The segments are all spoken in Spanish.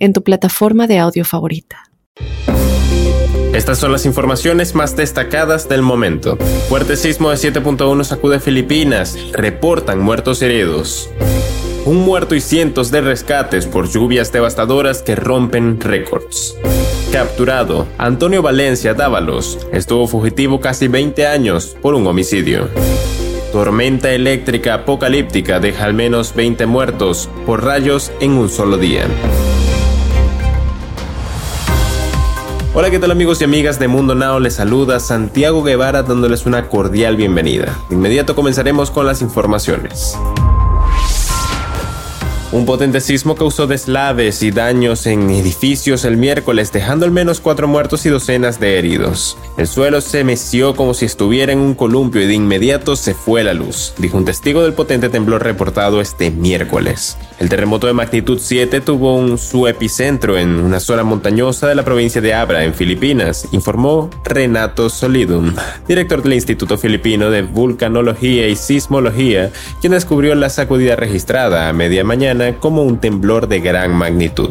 en tu plataforma de audio favorita. Estas son las informaciones más destacadas del momento. Fuerte sismo de 7.1 sacude Filipinas. Reportan muertos heridos. Un muerto y cientos de rescates por lluvias devastadoras que rompen récords. Capturado, Antonio Valencia Dávalos estuvo fugitivo casi 20 años por un homicidio. Tormenta eléctrica apocalíptica deja al menos 20 muertos por rayos en un solo día. Hola, ¿qué tal amigos y amigas de Mundo Now? Les saluda Santiago Guevara dándoles una cordial bienvenida. De inmediato comenzaremos con las informaciones. Un potente sismo causó deslaves y daños en edificios el miércoles, dejando al menos cuatro muertos y docenas de heridos. El suelo se meció como si estuviera en un columpio y de inmediato se fue la luz, dijo un testigo del potente temblor reportado este miércoles. El terremoto de magnitud 7 tuvo un, su epicentro en una zona montañosa de la provincia de Abra, en Filipinas, informó Renato Solidum, director del Instituto Filipino de Vulcanología y Sismología, quien descubrió la sacudida registrada a media mañana como un temblor de gran magnitud.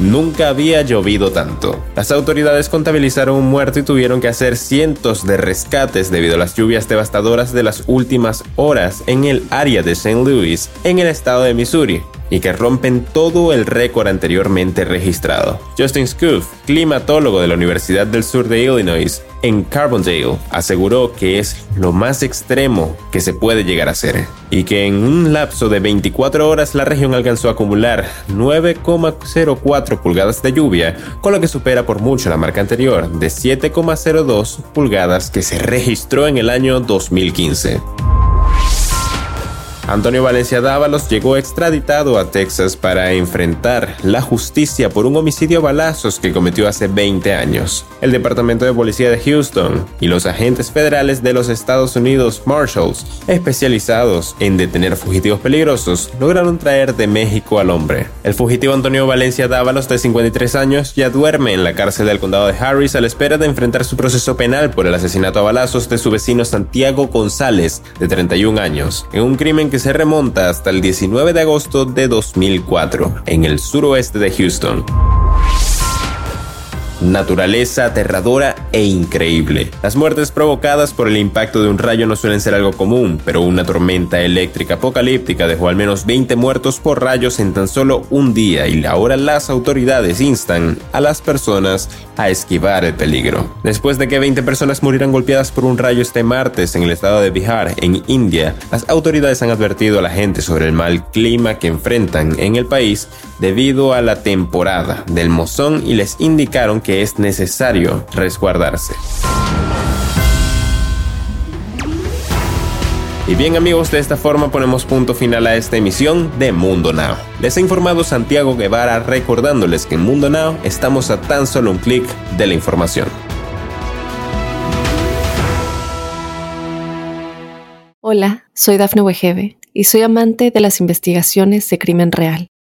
Nunca había llovido tanto. Las autoridades contabilizaron un muerto y tuvieron que hacer cientos de rescates debido a las lluvias devastadoras de las últimas horas en el área de St. Louis, en el estado de Missouri, y que rompen todo el récord anteriormente registrado. Justin Scoof, climatólogo de la Universidad del Sur de Illinois, en Carbondale, aseguró que es lo más extremo que se puede llegar a ser y que en un lapso de 24 horas la región alcanzó a acumular 9,04 pulgadas de lluvia, con lo que supera por mucho la marca anterior de 7,02 pulgadas que se registró en el año 2015. Antonio Valencia Dávalos llegó extraditado a Texas para enfrentar la justicia por un homicidio a balazos que cometió hace 20 años. El Departamento de Policía de Houston y los agentes federales de los Estados Unidos Marshals, especializados en detener fugitivos peligrosos, lograron traer de México al hombre. El fugitivo Antonio Valencia Dávalos, de 53 años, ya duerme en la cárcel del condado de Harris a la espera de enfrentar su proceso penal por el asesinato a balazos de su vecino Santiago González, de 31 años, en un crimen que se remonta hasta el 19 de agosto de 2004, en el suroeste de Houston naturaleza aterradora e increíble. Las muertes provocadas por el impacto de un rayo no suelen ser algo común, pero una tormenta eléctrica apocalíptica dejó al menos 20 muertos por rayos en tan solo un día y ahora las autoridades instan a las personas a esquivar el peligro. Después de que 20 personas murieran golpeadas por un rayo este martes en el estado de Bihar, en India, las autoridades han advertido a la gente sobre el mal clima que enfrentan en el país debido a la temporada del mozón y les indicaron que es necesario resguardarse. Y bien amigos, de esta forma ponemos punto final a esta emisión de Mundo Now. Les ha informado Santiago Guevara recordándoles que en Mundo Now estamos a tan solo un clic de la información. Hola, soy Dafne Wegebe y soy amante de las investigaciones de crimen real.